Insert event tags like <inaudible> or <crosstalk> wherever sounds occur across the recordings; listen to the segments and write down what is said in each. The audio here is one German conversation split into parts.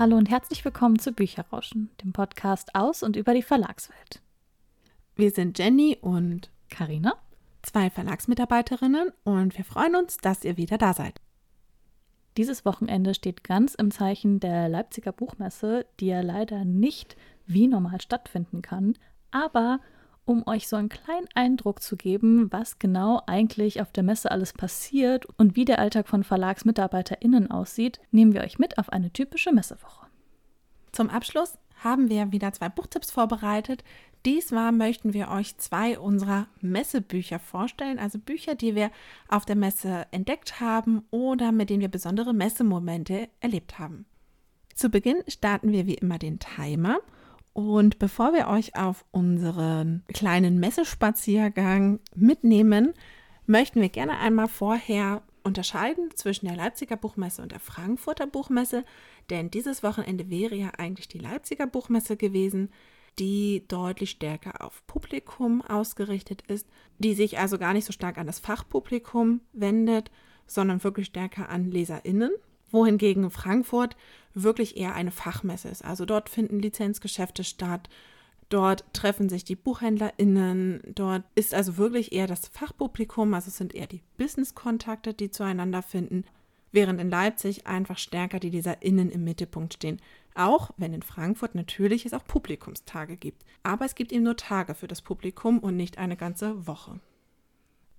Hallo und herzlich willkommen zu Bücherrauschen, dem Podcast aus und über die Verlagswelt. Wir sind Jenny und Karina, zwei Verlagsmitarbeiterinnen und wir freuen uns, dass ihr wieder da seid. Dieses Wochenende steht ganz im Zeichen der Leipziger Buchmesse, die ja leider nicht wie normal stattfinden kann, aber um euch so einen kleinen Eindruck zu geben, was genau eigentlich auf der Messe alles passiert und wie der Alltag von VerlagsmitarbeiterInnen aussieht, nehmen wir euch mit auf eine typische Messewoche. Zum Abschluss haben wir wieder zwei Buchtipps vorbereitet. Diesmal möchten wir euch zwei unserer Messebücher vorstellen, also Bücher, die wir auf der Messe entdeckt haben oder mit denen wir besondere Messemomente erlebt haben. Zu Beginn starten wir wie immer den Timer und bevor wir euch auf unseren kleinen Messespaziergang mitnehmen, möchten wir gerne einmal vorher unterscheiden zwischen der Leipziger Buchmesse und der Frankfurter Buchmesse, denn dieses Wochenende wäre ja eigentlich die Leipziger Buchmesse gewesen, die deutlich stärker auf Publikum ausgerichtet ist, die sich also gar nicht so stark an das Fachpublikum wendet, sondern wirklich stärker an Leserinnen wohingegen Frankfurt wirklich eher eine Fachmesse ist. Also dort finden Lizenzgeschäfte statt, dort treffen sich die BuchhändlerInnen, dort ist also wirklich eher das Fachpublikum, also es sind eher die Business-Kontakte, die zueinander finden, während in Leipzig einfach stärker die LeserInnen im Mittelpunkt stehen. Auch wenn in Frankfurt natürlich es auch Publikumstage gibt. Aber es gibt eben nur Tage für das Publikum und nicht eine ganze Woche.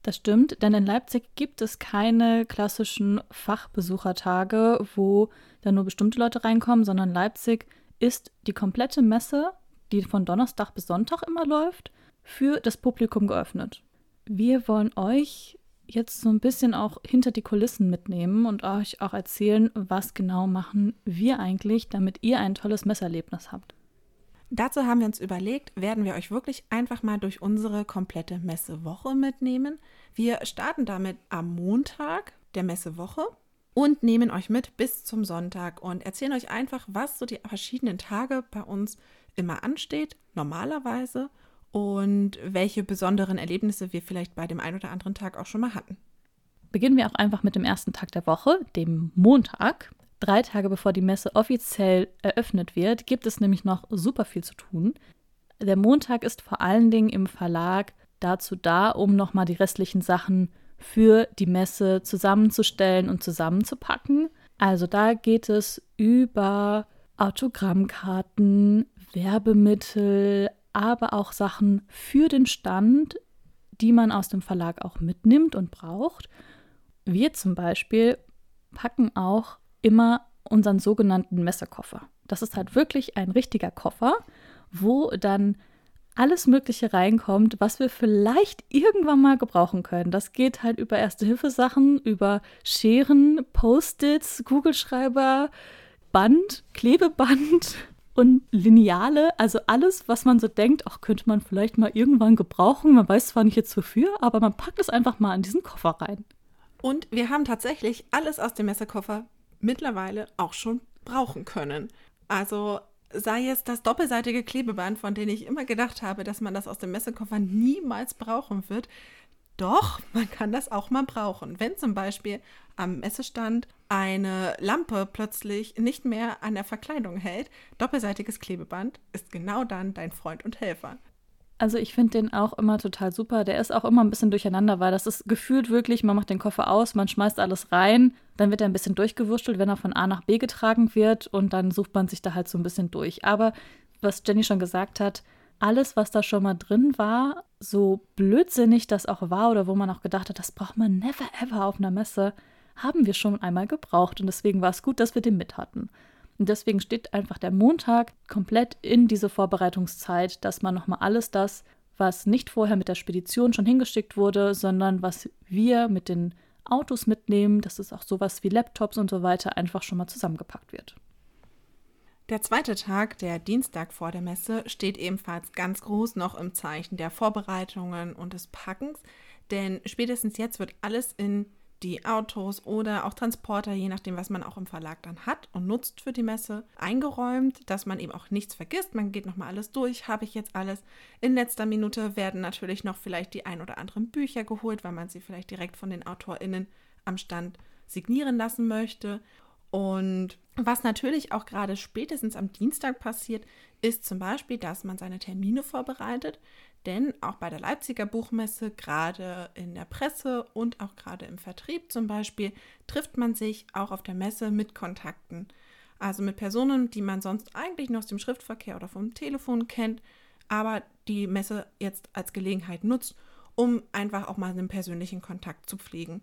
Das stimmt, denn in Leipzig gibt es keine klassischen Fachbesuchertage, wo dann nur bestimmte Leute reinkommen, sondern Leipzig ist die komplette Messe, die von Donnerstag bis Sonntag immer läuft, für das Publikum geöffnet. Wir wollen euch jetzt so ein bisschen auch hinter die Kulissen mitnehmen und euch auch erzählen, was genau machen wir eigentlich, damit ihr ein tolles Messerlebnis habt. Dazu haben wir uns überlegt, werden wir euch wirklich einfach mal durch unsere komplette Messewoche mitnehmen. Wir starten damit am Montag der Messewoche und nehmen euch mit bis zum Sonntag und erzählen euch einfach, was so die verschiedenen Tage bei uns immer ansteht, normalerweise und welche besonderen Erlebnisse wir vielleicht bei dem einen oder anderen Tag auch schon mal hatten. Beginnen wir auch einfach mit dem ersten Tag der Woche, dem Montag. Drei Tage bevor die Messe offiziell eröffnet wird, gibt es nämlich noch super viel zu tun. Der Montag ist vor allen Dingen im Verlag dazu da, um nochmal die restlichen Sachen für die Messe zusammenzustellen und zusammenzupacken. Also da geht es über Autogrammkarten, Werbemittel, aber auch Sachen für den Stand, die man aus dem Verlag auch mitnimmt und braucht. Wir zum Beispiel packen auch immer unseren sogenannten Messekoffer. Das ist halt wirklich ein richtiger Koffer, wo dann alles Mögliche reinkommt, was wir vielleicht irgendwann mal gebrauchen können. Das geht halt über Erste-Hilfe-Sachen, über Scheren, Post-its, Kugelschreiber, Band, Klebeband <laughs> und Lineale. Also alles, was man so denkt, auch könnte man vielleicht mal irgendwann gebrauchen. Man weiß zwar nicht jetzt wofür, aber man packt es einfach mal in diesen Koffer rein. Und wir haben tatsächlich alles aus dem Messekoffer mittlerweile auch schon brauchen können. Also sei es das doppelseitige Klebeband, von dem ich immer gedacht habe, dass man das aus dem Messekoffer niemals brauchen wird. Doch, man kann das auch mal brauchen. Wenn zum Beispiel am Messestand eine Lampe plötzlich nicht mehr an der Verkleidung hält, doppelseitiges Klebeband ist genau dann dein Freund und Helfer. Also ich finde den auch immer total super. Der ist auch immer ein bisschen durcheinander, weil das ist gefühlt wirklich, man macht den Koffer aus, man schmeißt alles rein, dann wird er ein bisschen durchgewurschtelt, wenn er von A nach B getragen wird und dann sucht man sich da halt so ein bisschen durch. Aber was Jenny schon gesagt hat, alles, was da schon mal drin war, so blödsinnig das auch war oder wo man auch gedacht hat, das braucht man never ever auf einer Messe, haben wir schon einmal gebraucht und deswegen war es gut, dass wir den mit hatten. Und deswegen steht einfach der Montag komplett in diese Vorbereitungszeit, dass man nochmal alles das, was nicht vorher mit der Spedition schon hingeschickt wurde, sondern was wir mit den Autos mitnehmen, dass es auch sowas wie Laptops und so weiter einfach schon mal zusammengepackt wird. Der zweite Tag, der Dienstag vor der Messe, steht ebenfalls ganz groß noch im Zeichen der Vorbereitungen und des Packens, denn spätestens jetzt wird alles in die Autos oder auch Transporter, je nachdem, was man auch im Verlag dann hat und nutzt für die Messe, eingeräumt, dass man eben auch nichts vergisst. Man geht nochmal alles durch, habe ich jetzt alles. In letzter Minute werden natürlich noch vielleicht die ein oder anderen Bücher geholt, weil man sie vielleicht direkt von den AutorInnen am Stand signieren lassen möchte. Und Was natürlich auch gerade spätestens am Dienstag passiert, ist zum Beispiel, dass man seine Termine vorbereitet. Denn auch bei der Leipziger Buchmesse, gerade in der Presse und auch gerade im Vertrieb zum Beispiel, trifft man sich auch auf der Messe mit Kontakten. Also mit Personen, die man sonst eigentlich nur aus dem Schriftverkehr oder vom Telefon kennt, aber die Messe jetzt als Gelegenheit nutzt, um einfach auch mal einen persönlichen Kontakt zu pflegen.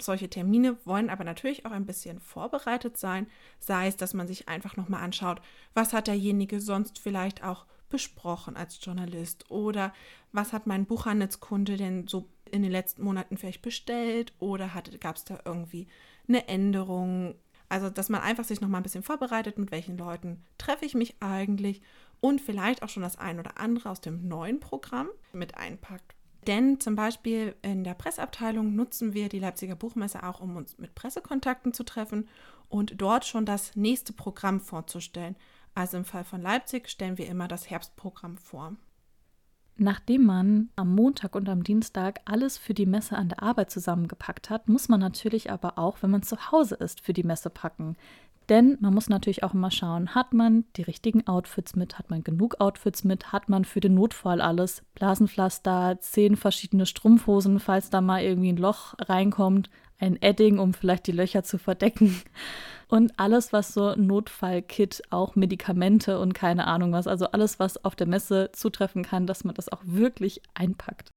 Solche Termine wollen aber natürlich auch ein bisschen vorbereitet sein, sei es, dass man sich einfach nochmal anschaut, was hat derjenige sonst vielleicht auch besprochen als Journalist oder was hat mein Buchhandelskunde denn so in den letzten Monaten vielleicht bestellt oder gab es da irgendwie eine Änderung? Also, dass man einfach sich nochmal ein bisschen vorbereitet, mit welchen Leuten treffe ich mich eigentlich und vielleicht auch schon das ein oder andere aus dem neuen Programm mit einpackt. Denn zum Beispiel in der Presseabteilung nutzen wir die Leipziger Buchmesse auch, um uns mit Pressekontakten zu treffen und dort schon das nächste Programm vorzustellen. Also im Fall von Leipzig stellen wir immer das Herbstprogramm vor. Nachdem man am Montag und am Dienstag alles für die Messe an der Arbeit zusammengepackt hat, muss man natürlich aber auch, wenn man zu Hause ist, für die Messe packen. Denn man muss natürlich auch immer schauen, hat man die richtigen Outfits mit, hat man genug Outfits mit, hat man für den Notfall alles, Blasenpflaster, zehn verschiedene Strumpfhosen, falls da mal irgendwie ein Loch reinkommt, ein Edding, um vielleicht die Löcher zu verdecken und alles, was so Notfallkit, auch Medikamente und keine Ahnung was, also alles, was auf der Messe zutreffen kann, dass man das auch wirklich einpackt.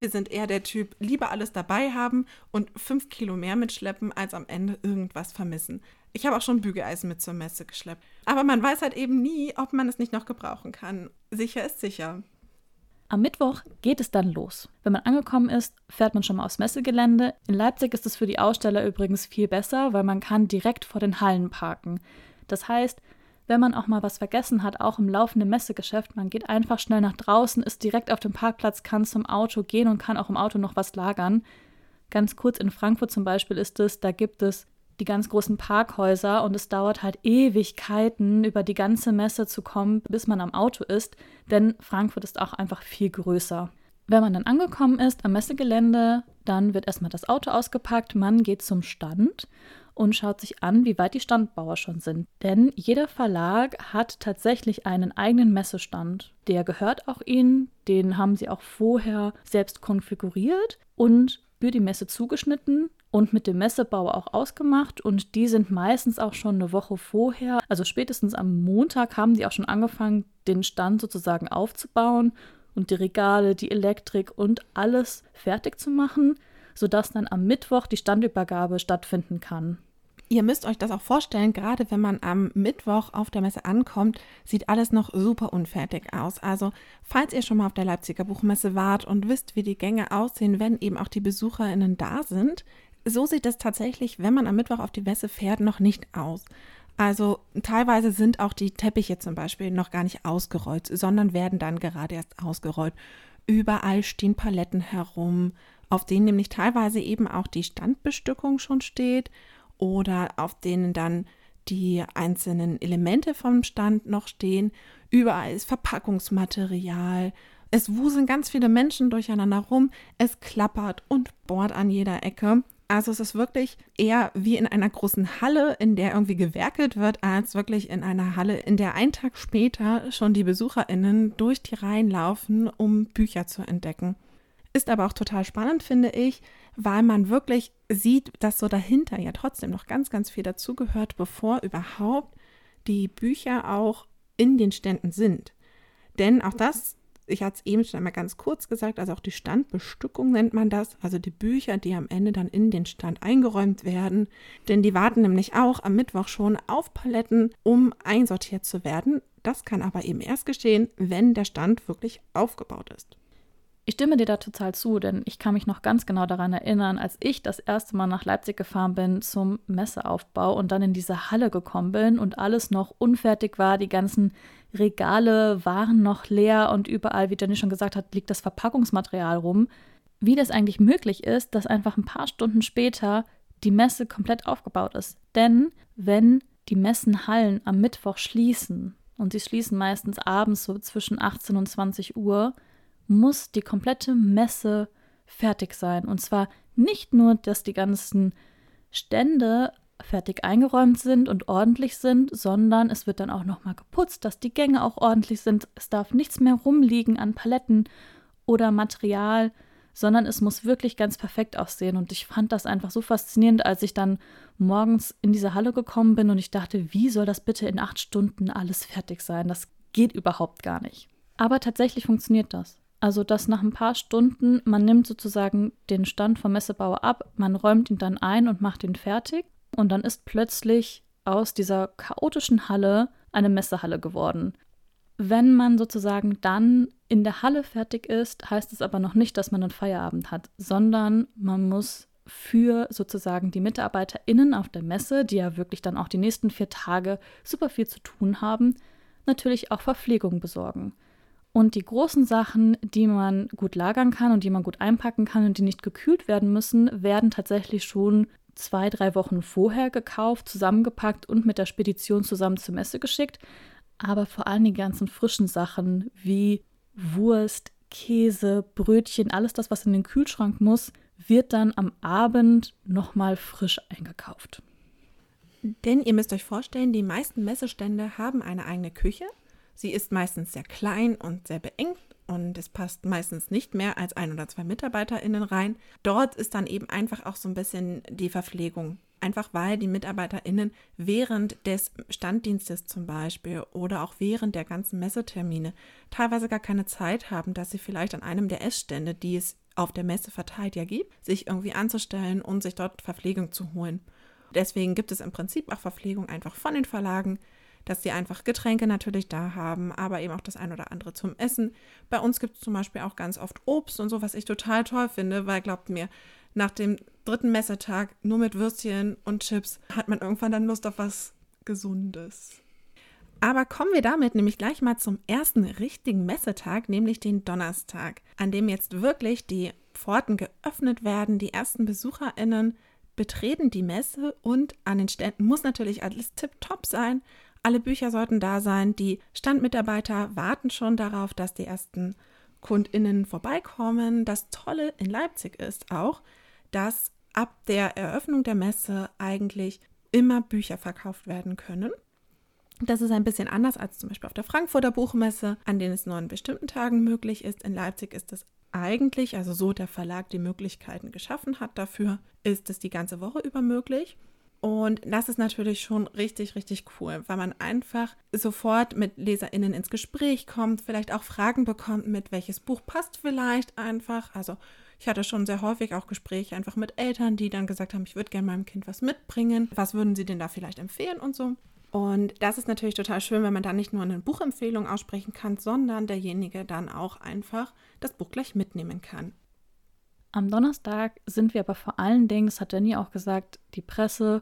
Wir sind eher der Typ, lieber alles dabei haben und fünf Kilo mehr mitschleppen, als am Ende irgendwas vermissen. Ich habe auch schon Bügeleisen mit zur Messe geschleppt. Aber man weiß halt eben nie, ob man es nicht noch gebrauchen kann. Sicher ist sicher. Am Mittwoch geht es dann los. Wenn man angekommen ist, fährt man schon mal aufs Messegelände. In Leipzig ist es für die Aussteller übrigens viel besser, weil man kann direkt vor den Hallen parken. Das heißt, wenn man auch mal was vergessen hat, auch im laufenden Messegeschäft, man geht einfach schnell nach draußen, ist direkt auf dem Parkplatz, kann zum Auto gehen und kann auch im Auto noch was lagern. Ganz kurz in Frankfurt zum Beispiel ist es, da gibt es die ganz großen Parkhäuser und es dauert halt Ewigkeiten, über die ganze Messe zu kommen, bis man am Auto ist, denn Frankfurt ist auch einfach viel größer. Wenn man dann angekommen ist am Messegelände, dann wird erstmal das Auto ausgepackt, man geht zum Stand und schaut sich an, wie weit die Standbauer schon sind. Denn jeder Verlag hat tatsächlich einen eigenen Messestand. Der gehört auch ihnen, den haben sie auch vorher selbst konfiguriert und für die Messe zugeschnitten und mit dem Messebauer auch ausgemacht und die sind meistens auch schon eine Woche vorher, also spätestens am Montag haben die auch schon angefangen, den Stand sozusagen aufzubauen und die Regale, die Elektrik und alles fertig zu machen, sodass dann am Mittwoch die Standübergabe stattfinden kann. Ihr müsst euch das auch vorstellen, gerade wenn man am Mittwoch auf der Messe ankommt, sieht alles noch super unfertig aus. Also, falls ihr schon mal auf der Leipziger Buchmesse wart und wisst, wie die Gänge aussehen, wenn eben auch die BesucherInnen da sind, so sieht es tatsächlich, wenn man am Mittwoch auf die Messe fährt, noch nicht aus. Also teilweise sind auch die Teppiche zum Beispiel noch gar nicht ausgerollt, sondern werden dann gerade erst ausgerollt. Überall stehen Paletten herum, auf denen nämlich teilweise eben auch die Standbestückung schon steht oder auf denen dann die einzelnen Elemente vom Stand noch stehen. Überall ist Verpackungsmaterial. Es wuseln ganz viele Menschen durcheinander rum. Es klappert und bohrt an jeder Ecke. Also es ist wirklich eher wie in einer großen Halle, in der irgendwie gewerkelt wird, als wirklich in einer Halle, in der einen Tag später schon die Besucherinnen durch die Reihen laufen, um Bücher zu entdecken. Ist aber auch total spannend, finde ich, weil man wirklich sieht, dass so dahinter ja trotzdem noch ganz, ganz viel dazugehört, bevor überhaupt die Bücher auch in den Ständen sind. Denn auch das ich hatte es eben schon einmal ganz kurz gesagt, also auch die Standbestückung nennt man das, also die Bücher, die am Ende dann in den Stand eingeräumt werden. Denn die warten nämlich auch am Mittwoch schon auf Paletten, um einsortiert zu werden. Das kann aber eben erst geschehen, wenn der Stand wirklich aufgebaut ist. Ich stimme dir da total zu, denn ich kann mich noch ganz genau daran erinnern, als ich das erste Mal nach Leipzig gefahren bin zum Messeaufbau und dann in diese Halle gekommen bin und alles noch unfertig war, die ganzen Regale waren noch leer und überall, wie Jenny schon gesagt hat, liegt das Verpackungsmaterial rum. Wie das eigentlich möglich ist, dass einfach ein paar Stunden später die Messe komplett aufgebaut ist. Denn wenn die Messenhallen am Mittwoch schließen, und sie schließen meistens abends so zwischen 18 und 20 Uhr, muss die komplette Messe fertig sein. Und zwar nicht nur, dass die ganzen Stände fertig eingeräumt sind und ordentlich sind, sondern es wird dann auch nochmal geputzt, dass die Gänge auch ordentlich sind. Es darf nichts mehr rumliegen an Paletten oder Material, sondern es muss wirklich ganz perfekt aussehen. Und ich fand das einfach so faszinierend, als ich dann morgens in diese Halle gekommen bin und ich dachte, wie soll das bitte in acht Stunden alles fertig sein? Das geht überhaupt gar nicht. Aber tatsächlich funktioniert das. Also, dass nach ein paar Stunden, man nimmt sozusagen den Stand vom Messebauer ab, man räumt ihn dann ein und macht ihn fertig. Und dann ist plötzlich aus dieser chaotischen Halle eine Messehalle geworden. Wenn man sozusagen dann in der Halle fertig ist, heißt es aber noch nicht, dass man einen Feierabend hat, sondern man muss für sozusagen die MitarbeiterInnen auf der Messe, die ja wirklich dann auch die nächsten vier Tage super viel zu tun haben, natürlich auch Verpflegung besorgen. Und die großen Sachen, die man gut lagern kann und die man gut einpacken kann und die nicht gekühlt werden müssen, werden tatsächlich schon zwei, drei Wochen vorher gekauft, zusammengepackt und mit der Spedition zusammen zur Messe geschickt. Aber vor allem die ganzen frischen Sachen wie Wurst, Käse, Brötchen, alles das, was in den Kühlschrank muss, wird dann am Abend nochmal frisch eingekauft. Denn ihr müsst euch vorstellen, die meisten Messestände haben eine eigene Küche. Sie ist meistens sehr klein und sehr beengt und es passt meistens nicht mehr als ein oder zwei MitarbeiterInnen rein. Dort ist dann eben einfach auch so ein bisschen die Verpflegung. Einfach weil die MitarbeiterInnen während des Standdienstes zum Beispiel oder auch während der ganzen Messetermine teilweise gar keine Zeit haben, dass sie vielleicht an einem der Essstände, die es auf der Messe verteilt ja gibt, sich irgendwie anzustellen und sich dort Verpflegung zu holen. Deswegen gibt es im Prinzip auch Verpflegung einfach von den Verlagen, dass sie einfach Getränke natürlich da haben, aber eben auch das ein oder andere zum Essen. Bei uns gibt es zum Beispiel auch ganz oft Obst und so, was ich total toll finde, weil glaubt mir, nach dem dritten Messetag nur mit Würstchen und Chips hat man irgendwann dann Lust auf was Gesundes. Aber kommen wir damit nämlich gleich mal zum ersten richtigen Messetag, nämlich den Donnerstag, an dem jetzt wirklich die Pforten geöffnet werden, die ersten BesucherInnen betreten die Messe und an den Ständen muss natürlich alles tipptopp sein. Alle Bücher sollten da sein. Die Standmitarbeiter warten schon darauf, dass die ersten KundInnen vorbeikommen. Das Tolle in Leipzig ist auch, dass ab der Eröffnung der Messe eigentlich immer Bücher verkauft werden können. Das ist ein bisschen anders als zum Beispiel auf der Frankfurter Buchmesse, an denen es nur an bestimmten Tagen möglich ist. In Leipzig ist es eigentlich, also so der Verlag die Möglichkeiten geschaffen hat dafür, ist es die ganze Woche über möglich. Und das ist natürlich schon richtig, richtig cool, weil man einfach sofort mit LeserInnen ins Gespräch kommt, vielleicht auch Fragen bekommt, mit welches Buch passt vielleicht einfach. Also ich hatte schon sehr häufig auch Gespräche einfach mit Eltern, die dann gesagt haben, ich würde gerne meinem Kind was mitbringen. Was würden sie denn da vielleicht empfehlen und so. Und das ist natürlich total schön, wenn man dann nicht nur eine Buchempfehlung aussprechen kann, sondern derjenige dann auch einfach das Buch gleich mitnehmen kann. Am Donnerstag sind wir aber vor allen Dingen, das hat Jenny auch gesagt, die Presse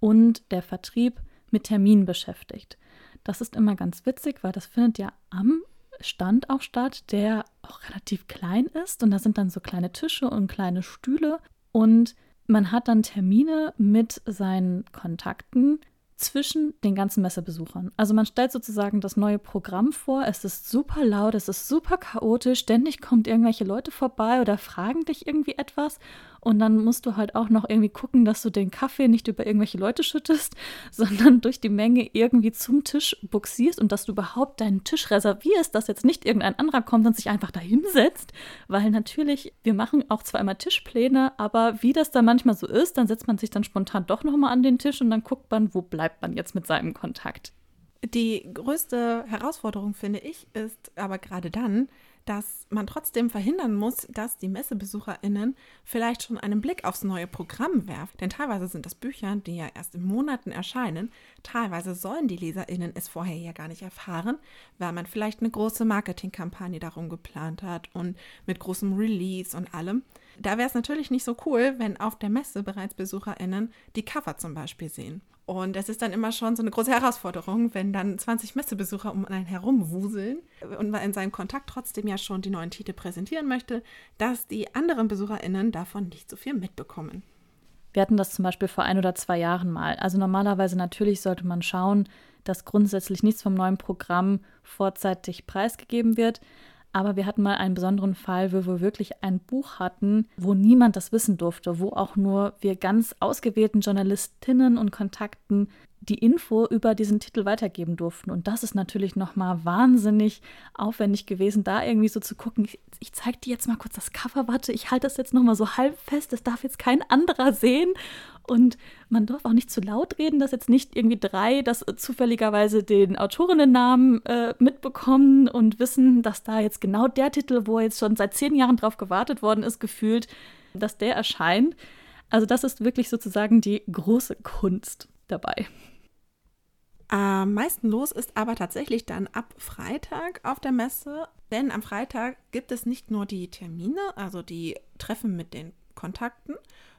und der Vertrieb mit Terminen beschäftigt. Das ist immer ganz witzig, weil das findet ja am Stand auch statt, der auch relativ klein ist. Und da sind dann so kleine Tische und kleine Stühle. Und man hat dann Termine mit seinen Kontakten, zwischen den ganzen Messebesuchern. Also man stellt sozusagen das neue Programm vor, es ist super laut, es ist super chaotisch, ständig kommt irgendwelche Leute vorbei oder fragen dich irgendwie etwas und dann musst du halt auch noch irgendwie gucken, dass du den Kaffee nicht über irgendwelche Leute schüttest, <laughs> sondern durch die Menge irgendwie zum Tisch buxierst und dass du überhaupt deinen Tisch reservierst, dass jetzt nicht irgendein anderer kommt und sich einfach da hinsetzt, weil natürlich, wir machen auch zwar immer Tischpläne, aber wie das dann manchmal so ist, dann setzt man sich dann spontan doch nochmal an den Tisch und dann guckt man, wo bleibt man jetzt mit seinem Kontakt. Die größte Herausforderung, finde ich, ist aber gerade dann, dass man trotzdem verhindern muss, dass die MessebesucherInnen vielleicht schon einen Blick aufs neue Programm werfen. Denn teilweise sind das Bücher, die ja erst in Monaten erscheinen. Teilweise sollen die LeserInnen es vorher ja gar nicht erfahren, weil man vielleicht eine große Marketingkampagne darum geplant hat und mit großem Release und allem. Da wäre es natürlich nicht so cool, wenn auf der Messe bereits BesucherInnen die Cover zum Beispiel sehen. Und es ist dann immer schon so eine große Herausforderung, wenn dann 20 Messebesucher um einen herumwuseln und man in seinem Kontakt trotzdem ja schon die neuen Titel präsentieren möchte, dass die anderen BesucherInnen davon nicht so viel mitbekommen. Wir hatten das zum Beispiel vor ein oder zwei Jahren mal. Also normalerweise natürlich sollte man schauen, dass grundsätzlich nichts vom neuen Programm vorzeitig preisgegeben wird. Aber wir hatten mal einen besonderen Fall, wo wir wirklich ein Buch hatten, wo niemand das wissen durfte, wo auch nur wir ganz ausgewählten Journalistinnen und Kontakten die Info über diesen Titel weitergeben durften. Und das ist natürlich nochmal wahnsinnig aufwendig gewesen, da irgendwie so zu gucken. Ich, ich zeige dir jetzt mal kurz das Cover, warte, ich halte das jetzt nochmal so halb fest, das darf jetzt kein anderer sehen. Und man darf auch nicht zu laut reden, dass jetzt nicht irgendwie drei das zufälligerweise den Autorinnennamen äh, mitbekommen und wissen, dass da jetzt genau der Titel, wo jetzt schon seit zehn Jahren drauf gewartet worden ist, gefühlt, dass der erscheint. Also das ist wirklich sozusagen die große Kunst dabei. Am meisten los ist aber tatsächlich dann ab Freitag auf der Messe, denn am Freitag gibt es nicht nur die Termine, also die Treffen mit den Kontakten,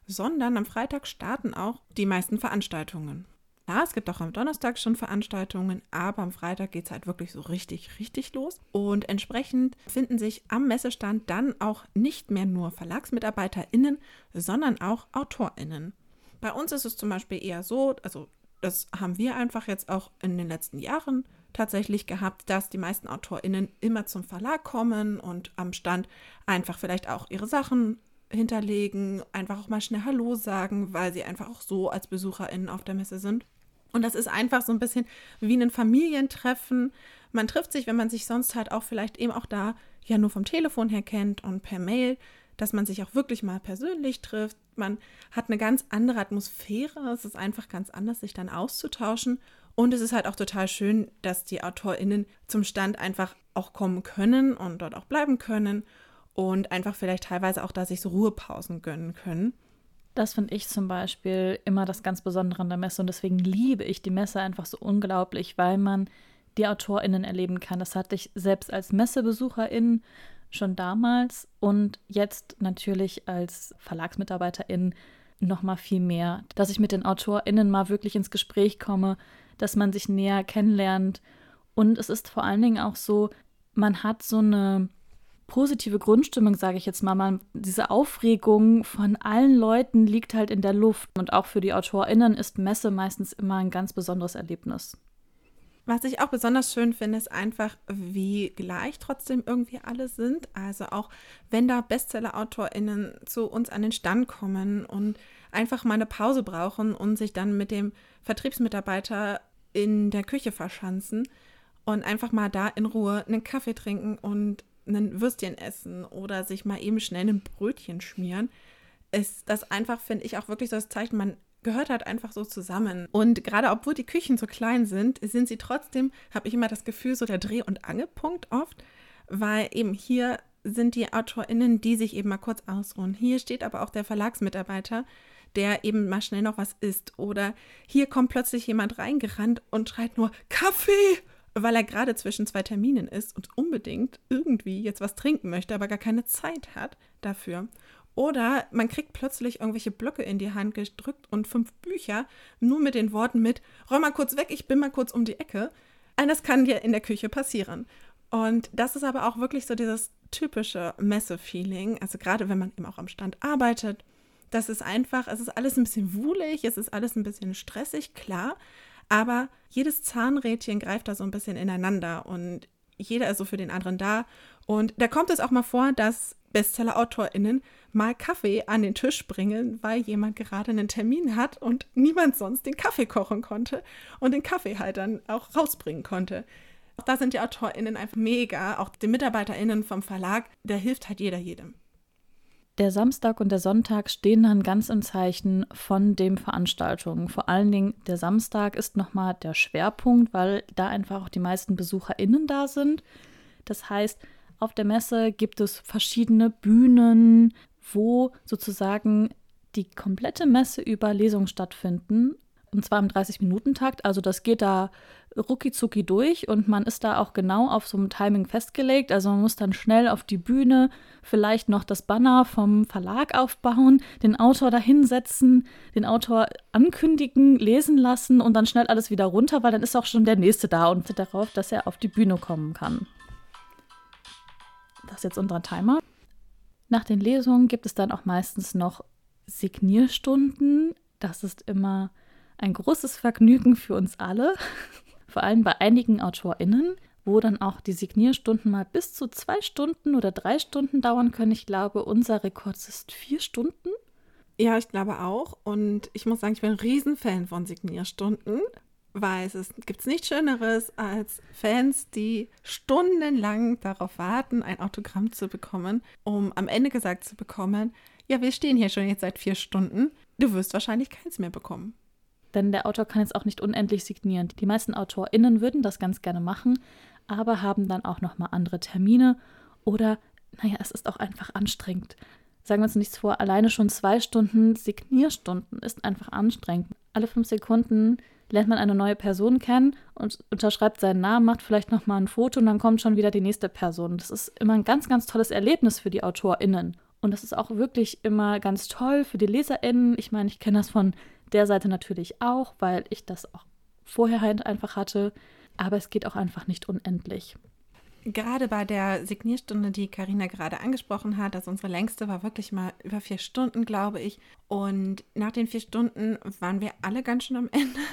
sondern am Freitag starten auch die meisten Veranstaltungen. Ja, es gibt auch am Donnerstag schon Veranstaltungen, aber am Freitag geht es halt wirklich so richtig, richtig los. Und entsprechend finden sich am Messestand dann auch nicht mehr nur VerlagsmitarbeiterInnen, sondern auch AutorInnen. Bei uns ist es zum Beispiel eher so, also das haben wir einfach jetzt auch in den letzten Jahren tatsächlich gehabt, dass die meisten AutorInnen immer zum Verlag kommen und am Stand einfach vielleicht auch ihre Sachen hinterlegen, einfach auch mal schnell Hallo sagen, weil sie einfach auch so als BesucherInnen auf der Messe sind. Und das ist einfach so ein bisschen wie ein Familientreffen. Man trifft sich, wenn man sich sonst halt auch vielleicht eben auch da ja nur vom Telefon her kennt und per Mail, dass man sich auch wirklich mal persönlich trifft, man hat eine ganz andere Atmosphäre. Es ist einfach ganz anders, sich dann auszutauschen. Und es ist halt auch total schön, dass die AutorInnen zum Stand einfach auch kommen können und dort auch bleiben können und einfach vielleicht teilweise auch da sich so Ruhepausen gönnen können. Das finde ich zum Beispiel immer das ganz Besondere an der Messe und deswegen liebe ich die Messe einfach so unglaublich, weil man die AutorInnen erleben kann. Das hatte ich selbst als MessebesucherInnen schon damals und jetzt natürlich als Verlagsmitarbeiterin noch mal viel mehr, dass ich mit den AutorInnen mal wirklich ins Gespräch komme, dass man sich näher kennenlernt und es ist vor allen Dingen auch so, man hat so eine positive Grundstimmung, sage ich jetzt mal. Man, diese Aufregung von allen Leuten liegt halt in der Luft. Und auch für die AutorInnen ist Messe meistens immer ein ganz besonderes Erlebnis. Was ich auch besonders schön finde, ist einfach, wie gleich trotzdem irgendwie alle sind. Also auch wenn da Bestseller-AutorInnen zu uns an den Stand kommen und einfach mal eine Pause brauchen und sich dann mit dem Vertriebsmitarbeiter in der Küche verschanzen und einfach mal da in Ruhe einen Kaffee trinken und ein Würstchen essen oder sich mal eben schnell ein Brötchen schmieren, ist das einfach, finde ich, auch wirklich so das Zeichen, man gehört halt einfach so zusammen. Und gerade obwohl die Küchen so klein sind, sind sie trotzdem, habe ich immer das Gefühl, so der Dreh- und Angelpunkt oft, weil eben hier sind die AutorInnen, die sich eben mal kurz ausruhen. Hier steht aber auch der Verlagsmitarbeiter, der eben mal schnell noch was isst. Oder hier kommt plötzlich jemand reingerannt und schreit nur Kaffee, weil er gerade zwischen zwei Terminen ist und unbedingt irgendwie jetzt was trinken möchte, aber gar keine Zeit hat dafür. Oder man kriegt plötzlich irgendwelche Blöcke in die Hand gedrückt und fünf Bücher, nur mit den Worten mit, räum mal kurz weg, ich bin mal kurz um die Ecke. Und das kann dir in der Küche passieren. Und das ist aber auch wirklich so dieses typische Messe-Feeling. Also gerade wenn man eben auch am Stand arbeitet. Das ist einfach, es ist alles ein bisschen wuhlig, es ist alles ein bisschen stressig, klar. Aber jedes Zahnrädchen greift da so ein bisschen ineinander und jeder ist so für den anderen da. Und da kommt es auch mal vor, dass Bestseller-AutorInnen mal Kaffee an den Tisch bringen, weil jemand gerade einen Termin hat und niemand sonst den Kaffee kochen konnte und den Kaffee halt dann auch rausbringen konnte. Auch da sind die AutorInnen einfach mega, auch die MitarbeiterInnen vom Verlag, da hilft halt jeder jedem. Der Samstag und der Sonntag stehen dann ganz im Zeichen von den Veranstaltungen. Vor allen Dingen der Samstag ist nochmal der Schwerpunkt, weil da einfach auch die meisten BesucherInnen da sind. Das heißt, auf der Messe gibt es verschiedene Bühnen, wo sozusagen die komplette Messe über Lesungen stattfinden. Und zwar im 30-Minuten-Takt. Also das geht da rucki durch und man ist da auch genau auf so einem Timing festgelegt. Also man muss dann schnell auf die Bühne, vielleicht noch das Banner vom Verlag aufbauen, den Autor da hinsetzen, den Autor ankündigen, lesen lassen und dann schnell alles wieder runter, weil dann ist auch schon der nächste da und darauf, dass er auf die Bühne kommen kann. Das ist jetzt unser Timer. Nach den Lesungen gibt es dann auch meistens noch Signierstunden. Das ist immer ein großes Vergnügen für uns alle, <laughs> vor allem bei einigen AutorInnen, wo dann auch die Signierstunden mal bis zu zwei Stunden oder drei Stunden dauern können. Ich glaube, unser Rekord ist vier Stunden. Ja, ich glaube auch. Und ich muss sagen, ich bin ein Riesenfan von Signierstunden, weil es gibt nichts Schöneres als Fans, die stundenlang darauf warten, ein Autogramm zu bekommen, um am Ende gesagt zu bekommen, ja, wir stehen hier schon jetzt seit vier Stunden, du wirst wahrscheinlich keins mehr bekommen. Denn der Autor kann jetzt auch nicht unendlich signieren. Die meisten AutorInnen würden das ganz gerne machen, aber haben dann auch nochmal andere Termine oder, naja, es ist auch einfach anstrengend. Sagen wir uns nichts vor, alleine schon zwei Stunden Signierstunden ist einfach anstrengend. Alle fünf Sekunden lernt man eine neue Person kennen und unterschreibt seinen Namen, macht vielleicht nochmal ein Foto und dann kommt schon wieder die nächste Person. Das ist immer ein ganz, ganz tolles Erlebnis für die AutorInnen. Und das ist auch wirklich immer ganz toll für die LeserInnen. Ich meine, ich kenne das von der Seite natürlich auch, weil ich das auch vorher halt einfach hatte. Aber es geht auch einfach nicht unendlich. Gerade bei der Signierstunde, die Karina gerade angesprochen hat, also unsere längste war wirklich mal über vier Stunden, glaube ich. Und nach den vier Stunden waren wir alle ganz schön am Ende. <laughs>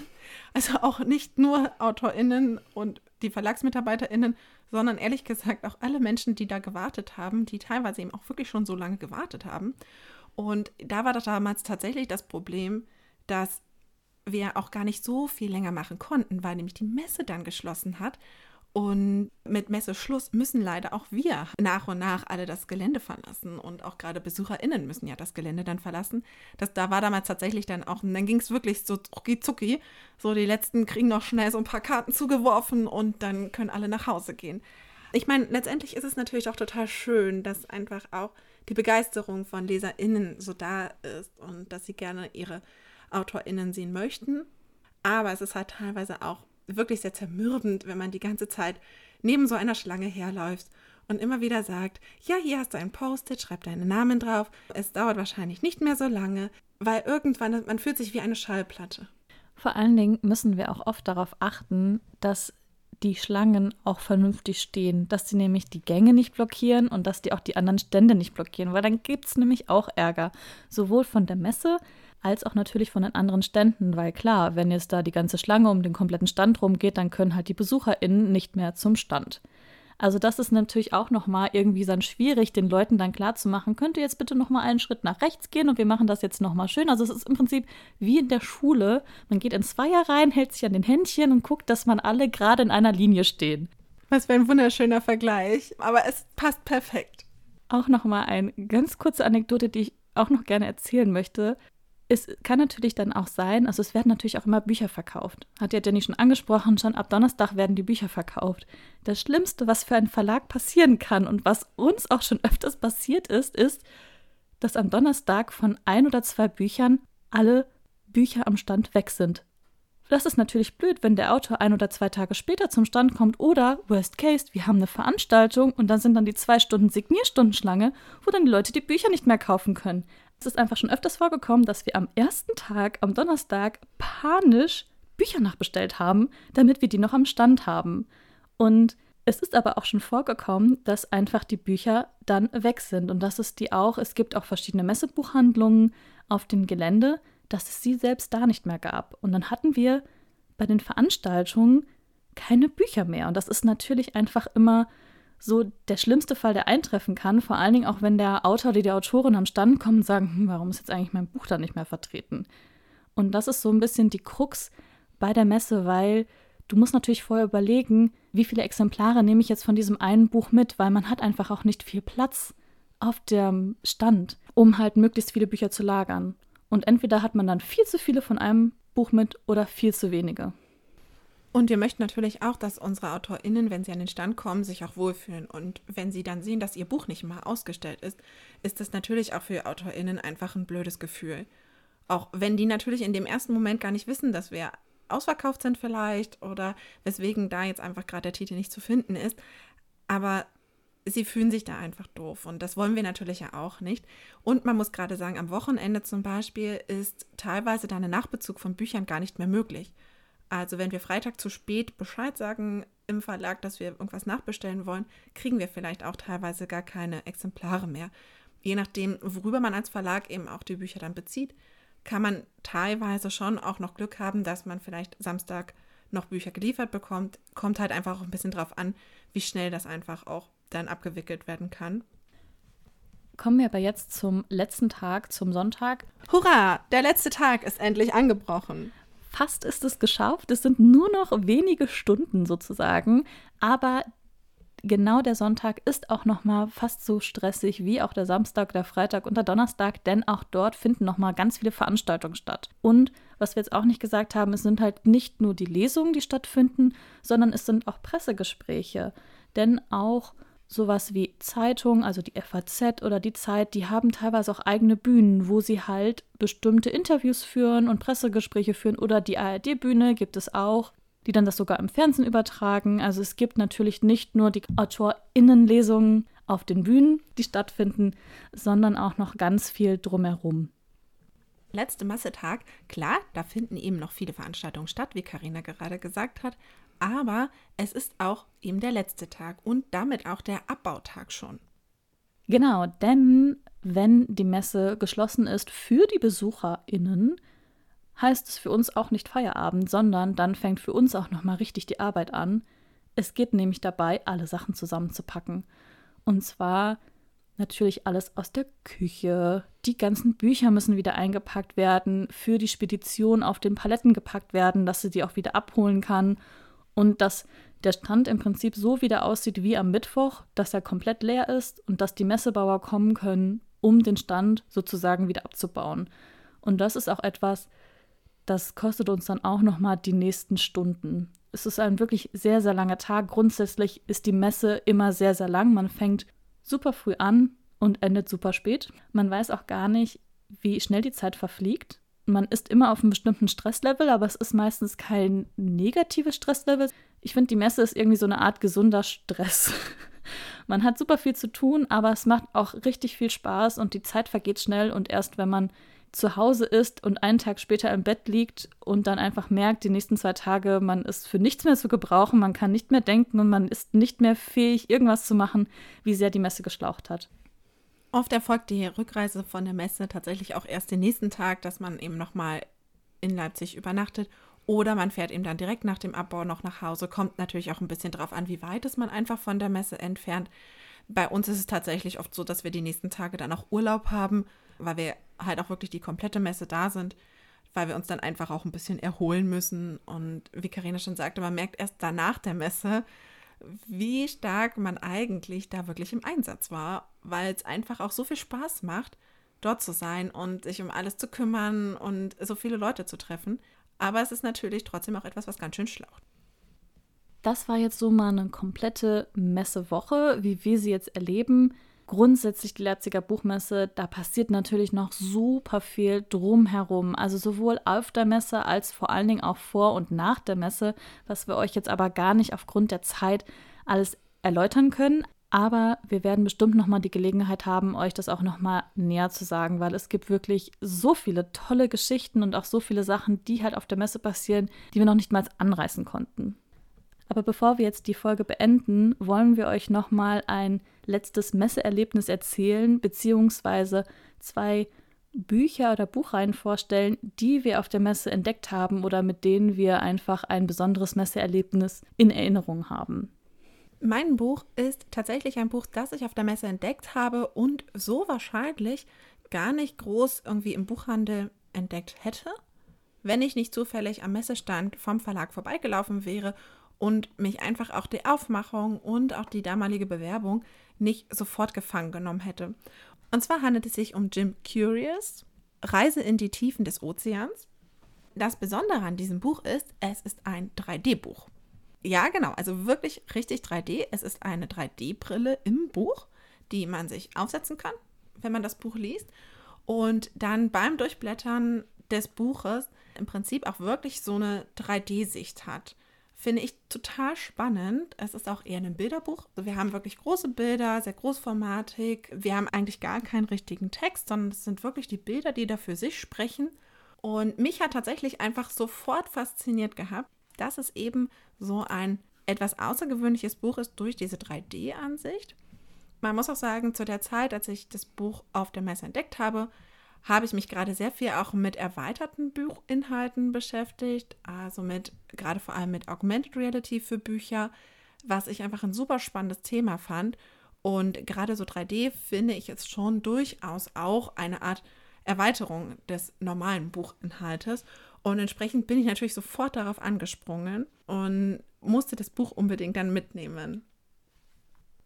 Also auch nicht nur AutorInnen und die VerlagsmitarbeiterInnen, sondern ehrlich gesagt auch alle Menschen, die da gewartet haben, die teilweise eben auch wirklich schon so lange gewartet haben. Und da war das damals tatsächlich das Problem, dass wir auch gar nicht so viel länger machen konnten, weil nämlich die Messe dann geschlossen hat. Und mit Messeschluss müssen leider auch wir nach und nach alle das Gelände verlassen. Und auch gerade BesucherInnen müssen ja das Gelände dann verlassen. Das, da war damals tatsächlich dann auch, und dann ging es wirklich so zucki zucki. So, die letzten kriegen noch schnell so ein paar Karten zugeworfen und dann können alle nach Hause gehen. Ich meine, letztendlich ist es natürlich auch total schön, dass einfach auch die Begeisterung von LeserInnen so da ist und dass sie gerne ihre AutorInnen sehen möchten. Aber es ist halt teilweise auch wirklich sehr zermürbend, wenn man die ganze Zeit neben so einer Schlange herläuft und immer wieder sagt, ja, hier hast du ein Post-it, schreib deinen Namen drauf. Es dauert wahrscheinlich nicht mehr so lange, weil irgendwann, man fühlt sich wie eine Schallplatte. Vor allen Dingen müssen wir auch oft darauf achten, dass die Schlangen auch vernünftig stehen, dass sie nämlich die Gänge nicht blockieren und dass die auch die anderen Stände nicht blockieren, weil dann gibt es nämlich auch Ärger, sowohl von der Messe als auch natürlich von den anderen Ständen, weil klar, wenn jetzt da die ganze Schlange um den kompletten Stand rumgeht, dann können halt die BesucherInnen nicht mehr zum Stand. Also das ist natürlich auch nochmal irgendwie dann schwierig, den Leuten dann klarzumachen, könnt ihr jetzt bitte nochmal einen Schritt nach rechts gehen und wir machen das jetzt nochmal schön. Also es ist im Prinzip wie in der Schule. Man geht ins Zweier rein, hält sich an den Händchen und guckt, dass man alle gerade in einer Linie stehen. Was für ein wunderschöner Vergleich, aber es passt perfekt. Auch nochmal eine ganz kurze Anekdote, die ich auch noch gerne erzählen möchte es kann natürlich dann auch sein, also es werden natürlich auch immer Bücher verkauft. Hat ja Jenny schon angesprochen, schon ab Donnerstag werden die Bücher verkauft. Das Schlimmste, was für einen Verlag passieren kann und was uns auch schon <laughs> öfters passiert ist, ist, dass am Donnerstag von ein oder zwei Büchern alle Bücher am Stand weg sind. Das ist natürlich blöd, wenn der Autor ein oder zwei Tage später zum Stand kommt oder, worst case, wir haben eine Veranstaltung und dann sind dann die zwei Stunden Signierstundenschlange, wo dann die Leute die Bücher nicht mehr kaufen können. Es ist einfach schon öfters vorgekommen, dass wir am ersten Tag, am Donnerstag, panisch Bücher nachbestellt haben, damit wir die noch am Stand haben. Und es ist aber auch schon vorgekommen, dass einfach die Bücher dann weg sind. Und das ist die auch. Es gibt auch verschiedene Messebuchhandlungen auf dem Gelände, dass es sie selbst da nicht mehr gab. Und dann hatten wir bei den Veranstaltungen keine Bücher mehr. Und das ist natürlich einfach immer so der schlimmste Fall, der eintreffen kann. Vor allen Dingen auch, wenn der Autor oder die Autorin am Stand kommen und sagen, hm, warum ist jetzt eigentlich mein Buch da nicht mehr vertreten? Und das ist so ein bisschen die Krux bei der Messe, weil du musst natürlich vorher überlegen, wie viele Exemplare nehme ich jetzt von diesem einen Buch mit, weil man hat einfach auch nicht viel Platz auf dem Stand, um halt möglichst viele Bücher zu lagern. Und entweder hat man dann viel zu viele von einem Buch mit oder viel zu wenige. Und wir möchten natürlich auch, dass unsere AutorInnen, wenn sie an den Stand kommen, sich auch wohlfühlen. Und wenn sie dann sehen, dass ihr Buch nicht mal ausgestellt ist, ist das natürlich auch für AutorInnen einfach ein blödes Gefühl. Auch wenn die natürlich in dem ersten Moment gar nicht wissen, dass wir ausverkauft sind vielleicht oder weswegen da jetzt einfach gerade der Titel nicht zu finden ist. Aber sie fühlen sich da einfach doof und das wollen wir natürlich ja auch nicht. Und man muss gerade sagen, am Wochenende zum Beispiel ist teilweise da ein Nachbezug von Büchern gar nicht mehr möglich. Also wenn wir Freitag zu spät Bescheid sagen im Verlag, dass wir irgendwas nachbestellen wollen, kriegen wir vielleicht auch teilweise gar keine Exemplare mehr. Je nachdem, worüber man als Verlag eben auch die Bücher dann bezieht, kann man teilweise schon auch noch Glück haben, dass man vielleicht Samstag noch Bücher geliefert bekommt. Kommt halt einfach auch ein bisschen drauf an, wie schnell das einfach auch dann abgewickelt werden kann. Kommen wir aber jetzt zum letzten Tag, zum Sonntag. Hurra, der letzte Tag ist endlich angebrochen. Fast ist es geschafft. Es sind nur noch wenige Stunden sozusagen, aber genau der Sonntag ist auch noch mal fast so stressig wie auch der Samstag, der Freitag und der Donnerstag, denn auch dort finden noch mal ganz viele Veranstaltungen statt. Und was wir jetzt auch nicht gesagt haben, es sind halt nicht nur die Lesungen, die stattfinden, sondern es sind auch Pressegespräche, denn auch sowas wie Zeitungen, also die FAZ oder die Zeit, die haben teilweise auch eigene Bühnen, wo sie halt bestimmte Interviews führen und Pressegespräche führen oder die ARD-Bühne gibt es auch die dann das sogar im Fernsehen übertragen. Also es gibt natürlich nicht nur die AutorInnenlesungen auf den Bühnen, die stattfinden, sondern auch noch ganz viel drumherum. Letzte Massetag, klar, da finden eben noch viele Veranstaltungen statt, wie Karina gerade gesagt hat, aber es ist auch eben der letzte Tag und damit auch der Abbautag schon. Genau, denn wenn die Messe geschlossen ist für die BesucherInnen, heißt es für uns auch nicht Feierabend, sondern dann fängt für uns auch nochmal richtig die Arbeit an. Es geht nämlich dabei, alle Sachen zusammenzupacken. Und zwar natürlich alles aus der Küche. Die ganzen Bücher müssen wieder eingepackt werden, für die Spedition auf den Paletten gepackt werden, dass sie die auch wieder abholen kann. Und dass der Stand im Prinzip so wieder aussieht wie am Mittwoch, dass er komplett leer ist und dass die Messebauer kommen können, um den Stand sozusagen wieder abzubauen. Und das ist auch etwas, das kostet uns dann auch nochmal die nächsten Stunden. Es ist ein wirklich sehr, sehr langer Tag. Grundsätzlich ist die Messe immer sehr, sehr lang. Man fängt super früh an und endet super spät. Man weiß auch gar nicht, wie schnell die Zeit verfliegt. Man ist immer auf einem bestimmten Stresslevel, aber es ist meistens kein negatives Stresslevel. Ich finde, die Messe ist irgendwie so eine Art gesunder Stress. <laughs> Man hat super viel zu tun, aber es macht auch richtig viel Spaß und die Zeit vergeht schnell und erst wenn man zu Hause ist und einen Tag später im Bett liegt und dann einfach merkt, die nächsten zwei Tage, man ist für nichts mehr zu gebrauchen, man kann nicht mehr denken und man ist nicht mehr fähig, irgendwas zu machen, wie sehr die Messe geschlaucht hat. Oft erfolgt die Rückreise von der Messe tatsächlich auch erst den nächsten Tag, dass man eben nochmal in Leipzig übernachtet. Oder man fährt eben dann direkt nach dem Abbau noch nach Hause. Kommt natürlich auch ein bisschen drauf an, wie weit ist man einfach von der Messe entfernt. Bei uns ist es tatsächlich oft so, dass wir die nächsten Tage dann auch Urlaub haben weil wir halt auch wirklich die komplette Messe da sind, weil wir uns dann einfach auch ein bisschen erholen müssen. Und wie Karina schon sagte, man merkt erst danach der Messe, wie stark man eigentlich da wirklich im Einsatz war, weil es einfach auch so viel Spaß macht, dort zu sein und sich um alles zu kümmern und so viele Leute zu treffen. Aber es ist natürlich trotzdem auch etwas, was ganz schön schlaucht. Das war jetzt so mal eine komplette Messewoche, wie wir sie jetzt erleben grundsätzlich die Leipziger Buchmesse, da passiert natürlich noch super viel drumherum. Also sowohl auf der Messe als vor allen Dingen auch vor und nach der Messe, was wir euch jetzt aber gar nicht aufgrund der Zeit alles erläutern können. Aber wir werden bestimmt nochmal die Gelegenheit haben, euch das auch nochmal näher zu sagen, weil es gibt wirklich so viele tolle Geschichten und auch so viele Sachen, die halt auf der Messe passieren, die wir noch nicht mal anreißen konnten. Aber bevor wir jetzt die Folge beenden, wollen wir euch nochmal ein letztes Messeerlebnis erzählen, beziehungsweise zwei Bücher oder Buchreihen vorstellen, die wir auf der Messe entdeckt haben oder mit denen wir einfach ein besonderes Messeerlebnis in Erinnerung haben. Mein Buch ist tatsächlich ein Buch, das ich auf der Messe entdeckt habe und so wahrscheinlich gar nicht groß irgendwie im Buchhandel entdeckt hätte, wenn ich nicht zufällig am Messestand vom Verlag vorbeigelaufen wäre und mich einfach auch die Aufmachung und auch die damalige Bewerbung nicht sofort gefangen genommen hätte. Und zwar handelt es sich um Jim Curious, Reise in die Tiefen des Ozeans. Das Besondere an diesem Buch ist, es ist ein 3D-Buch. Ja, genau, also wirklich richtig 3D. Es ist eine 3D-Brille im Buch, die man sich aufsetzen kann, wenn man das Buch liest. Und dann beim Durchblättern des Buches im Prinzip auch wirklich so eine 3D-Sicht hat. Finde ich total spannend. Es ist auch eher ein Bilderbuch. Also wir haben wirklich große Bilder, sehr großformatig. Wir haben eigentlich gar keinen richtigen Text, sondern es sind wirklich die Bilder, die da für sich sprechen. Und mich hat tatsächlich einfach sofort fasziniert gehabt, dass es eben so ein etwas außergewöhnliches Buch ist durch diese 3D-Ansicht. Man muss auch sagen, zu der Zeit, als ich das Buch auf der Messe entdeckt habe, habe ich mich gerade sehr viel auch mit erweiterten Buchinhalten beschäftigt, also mit gerade vor allem mit Augmented Reality für Bücher, was ich einfach ein super spannendes Thema fand. Und gerade so 3D finde ich es schon durchaus auch eine Art Erweiterung des normalen Buchinhaltes. Und entsprechend bin ich natürlich sofort darauf angesprungen und musste das Buch unbedingt dann mitnehmen.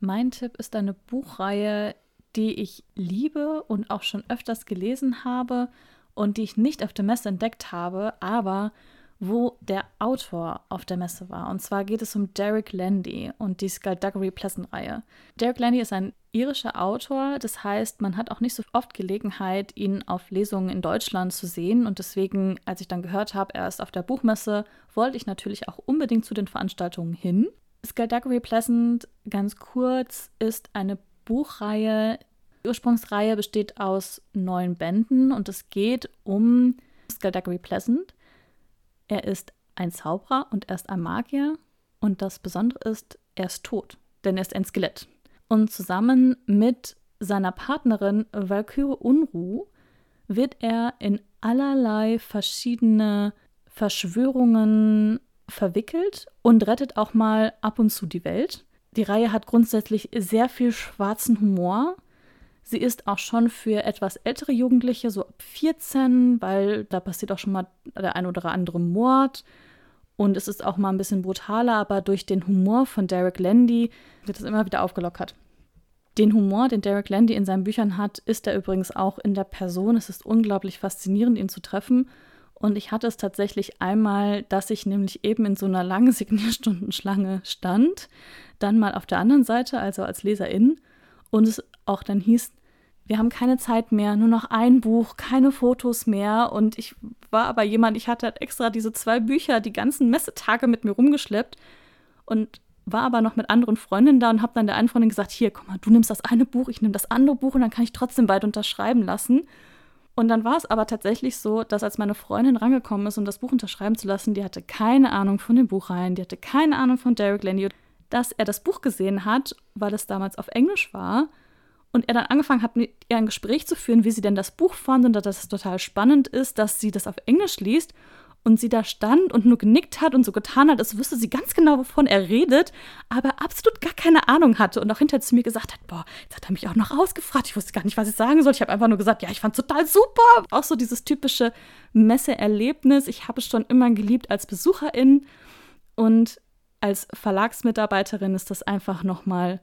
Mein Tipp ist eine Buchreihe, die ich liebe und auch schon öfters gelesen habe und die ich nicht auf der Messe entdeckt habe, aber wo der Autor auf der Messe war. Und zwar geht es um Derek Landy und die Skullduggery Pleasant-Reihe. Derek Landy ist ein irischer Autor, das heißt, man hat auch nicht so oft Gelegenheit, ihn auf Lesungen in Deutschland zu sehen. Und deswegen, als ich dann gehört habe, er ist auf der Buchmesse, wollte ich natürlich auch unbedingt zu den Veranstaltungen hin. Skullduggery Pleasant, ganz kurz, ist eine Buchreihe. Die Ursprungsreihe besteht aus neun Bänden und es geht um Skullduggery Pleasant. Er ist ein Zauberer und er ist ein Magier. Und das Besondere ist, er ist tot, denn er ist ein Skelett. Und zusammen mit seiner Partnerin Valkyrie Unruh wird er in allerlei verschiedene Verschwörungen verwickelt und rettet auch mal ab und zu die Welt. Die Reihe hat grundsätzlich sehr viel schwarzen Humor. Sie ist auch schon für etwas ältere Jugendliche, so ab 14, weil da passiert auch schon mal der ein oder andere Mord. Und es ist auch mal ein bisschen brutaler, aber durch den Humor von Derek Landy wird es immer wieder aufgelockert. Den Humor, den Derek Landy in seinen Büchern hat, ist er übrigens auch in der Person. Es ist unglaublich faszinierend, ihn zu treffen. Und ich hatte es tatsächlich einmal, dass ich nämlich eben in so einer langen <laughs> Signierstundenschlange stand, dann mal auf der anderen Seite, also als Leserin, und es auch dann hieß, wir haben keine Zeit mehr, nur noch ein Buch, keine Fotos mehr. Und ich war aber jemand, ich hatte halt extra diese zwei Bücher die ganzen Messetage mit mir rumgeschleppt und war aber noch mit anderen Freundinnen da und habe dann der einen Freundin gesagt, hier, guck mal, du nimmst das eine Buch, ich nehme das andere Buch und dann kann ich trotzdem bald unterschreiben lassen. Und dann war es aber tatsächlich so, dass als meine Freundin rangekommen ist, um das Buch unterschreiben zu lassen, die hatte keine Ahnung von den Buchreihen, die hatte keine Ahnung von Derek Landy, dass er das Buch gesehen hat, weil es damals auf Englisch war und er dann angefangen hat, mit ihr ein Gespräch zu führen, wie sie denn das Buch fand und dass es total spannend ist, dass sie das auf Englisch liest und sie da stand und nur genickt hat und so getan hat, als wüsste sie ganz genau, wovon er redet, aber absolut gar keine Ahnung hatte und auch hinterher zu mir gesagt hat, boah, jetzt hat er mich auch noch ausgefragt, ich wusste gar nicht, was ich sagen soll. Ich habe einfach nur gesagt, ja, ich fand es total super. Auch so dieses typische Messeerlebnis. Ich habe es schon immer geliebt als Besucherin und als Verlagsmitarbeiterin ist das einfach noch mal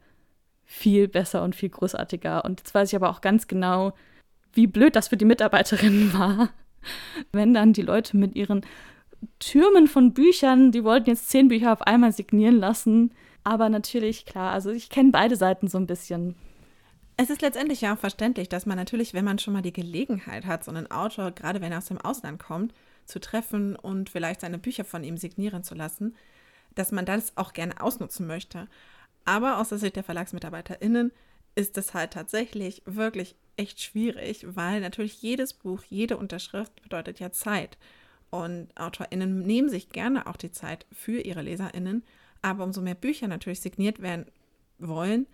viel besser und viel großartiger. Und jetzt weiß ich aber auch ganz genau, wie blöd das für die Mitarbeiterinnen <laughs> war wenn dann die Leute mit ihren Türmen von Büchern, die wollten jetzt zehn Bücher auf einmal signieren lassen. Aber natürlich, klar, also ich kenne beide Seiten so ein bisschen. Es ist letztendlich ja auch verständlich, dass man natürlich, wenn man schon mal die Gelegenheit hat, so einen Autor, gerade wenn er aus dem Ausland kommt, zu treffen und vielleicht seine Bücher von ihm signieren zu lassen, dass man das auch gerne ausnutzen möchte. Aber aus der Sicht der VerlagsmitarbeiterInnen ist es halt tatsächlich wirklich echt schwierig, weil natürlich jedes Buch, jede Unterschrift bedeutet ja Zeit. Und AutorInnen nehmen sich gerne auch die Zeit für ihre LeserInnen, aber umso mehr Bücher natürlich signiert werden wollen,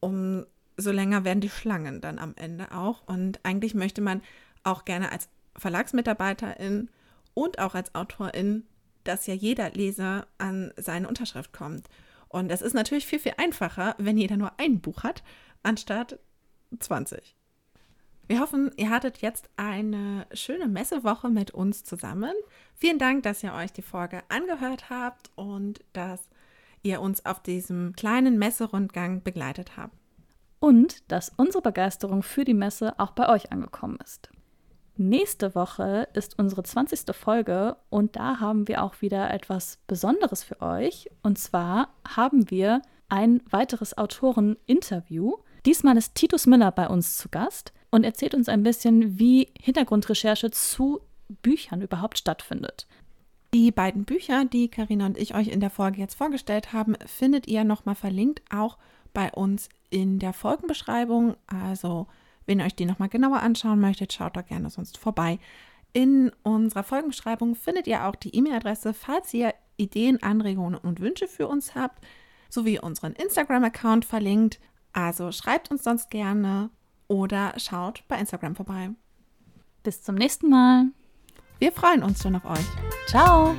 umso länger werden die Schlangen dann am Ende auch. Und eigentlich möchte man auch gerne als Verlagsmitarbeiterin und auch als Autorin, dass ja jeder Leser an seine Unterschrift kommt. Und das ist natürlich viel, viel einfacher, wenn jeder nur ein Buch hat, anstatt 20. Wir hoffen, ihr hattet jetzt eine schöne Messewoche mit uns zusammen. Vielen Dank, dass ihr euch die Folge angehört habt und dass ihr uns auf diesem kleinen Messerundgang begleitet habt. Und dass unsere Begeisterung für die Messe auch bei euch angekommen ist. Nächste Woche ist unsere 20. Folge und da haben wir auch wieder etwas Besonderes für euch. Und zwar haben wir ein weiteres Autoren-Interview. Diesmal ist Titus Miller bei uns zu Gast und erzählt uns ein bisschen, wie Hintergrundrecherche zu Büchern überhaupt stattfindet. Die beiden Bücher, die Karina und ich euch in der Folge jetzt vorgestellt haben, findet ihr nochmal verlinkt auch bei uns in der Folgenbeschreibung. Also, wenn ihr euch die nochmal genauer anschauen möchtet, schaut da gerne sonst vorbei. In unserer Folgenbeschreibung findet ihr auch die E-Mail-Adresse, falls ihr Ideen, Anregungen und Wünsche für uns habt, sowie unseren Instagram-Account verlinkt. Also schreibt uns sonst gerne oder schaut bei Instagram vorbei. Bis zum nächsten Mal. Wir freuen uns schon auf euch. Ciao.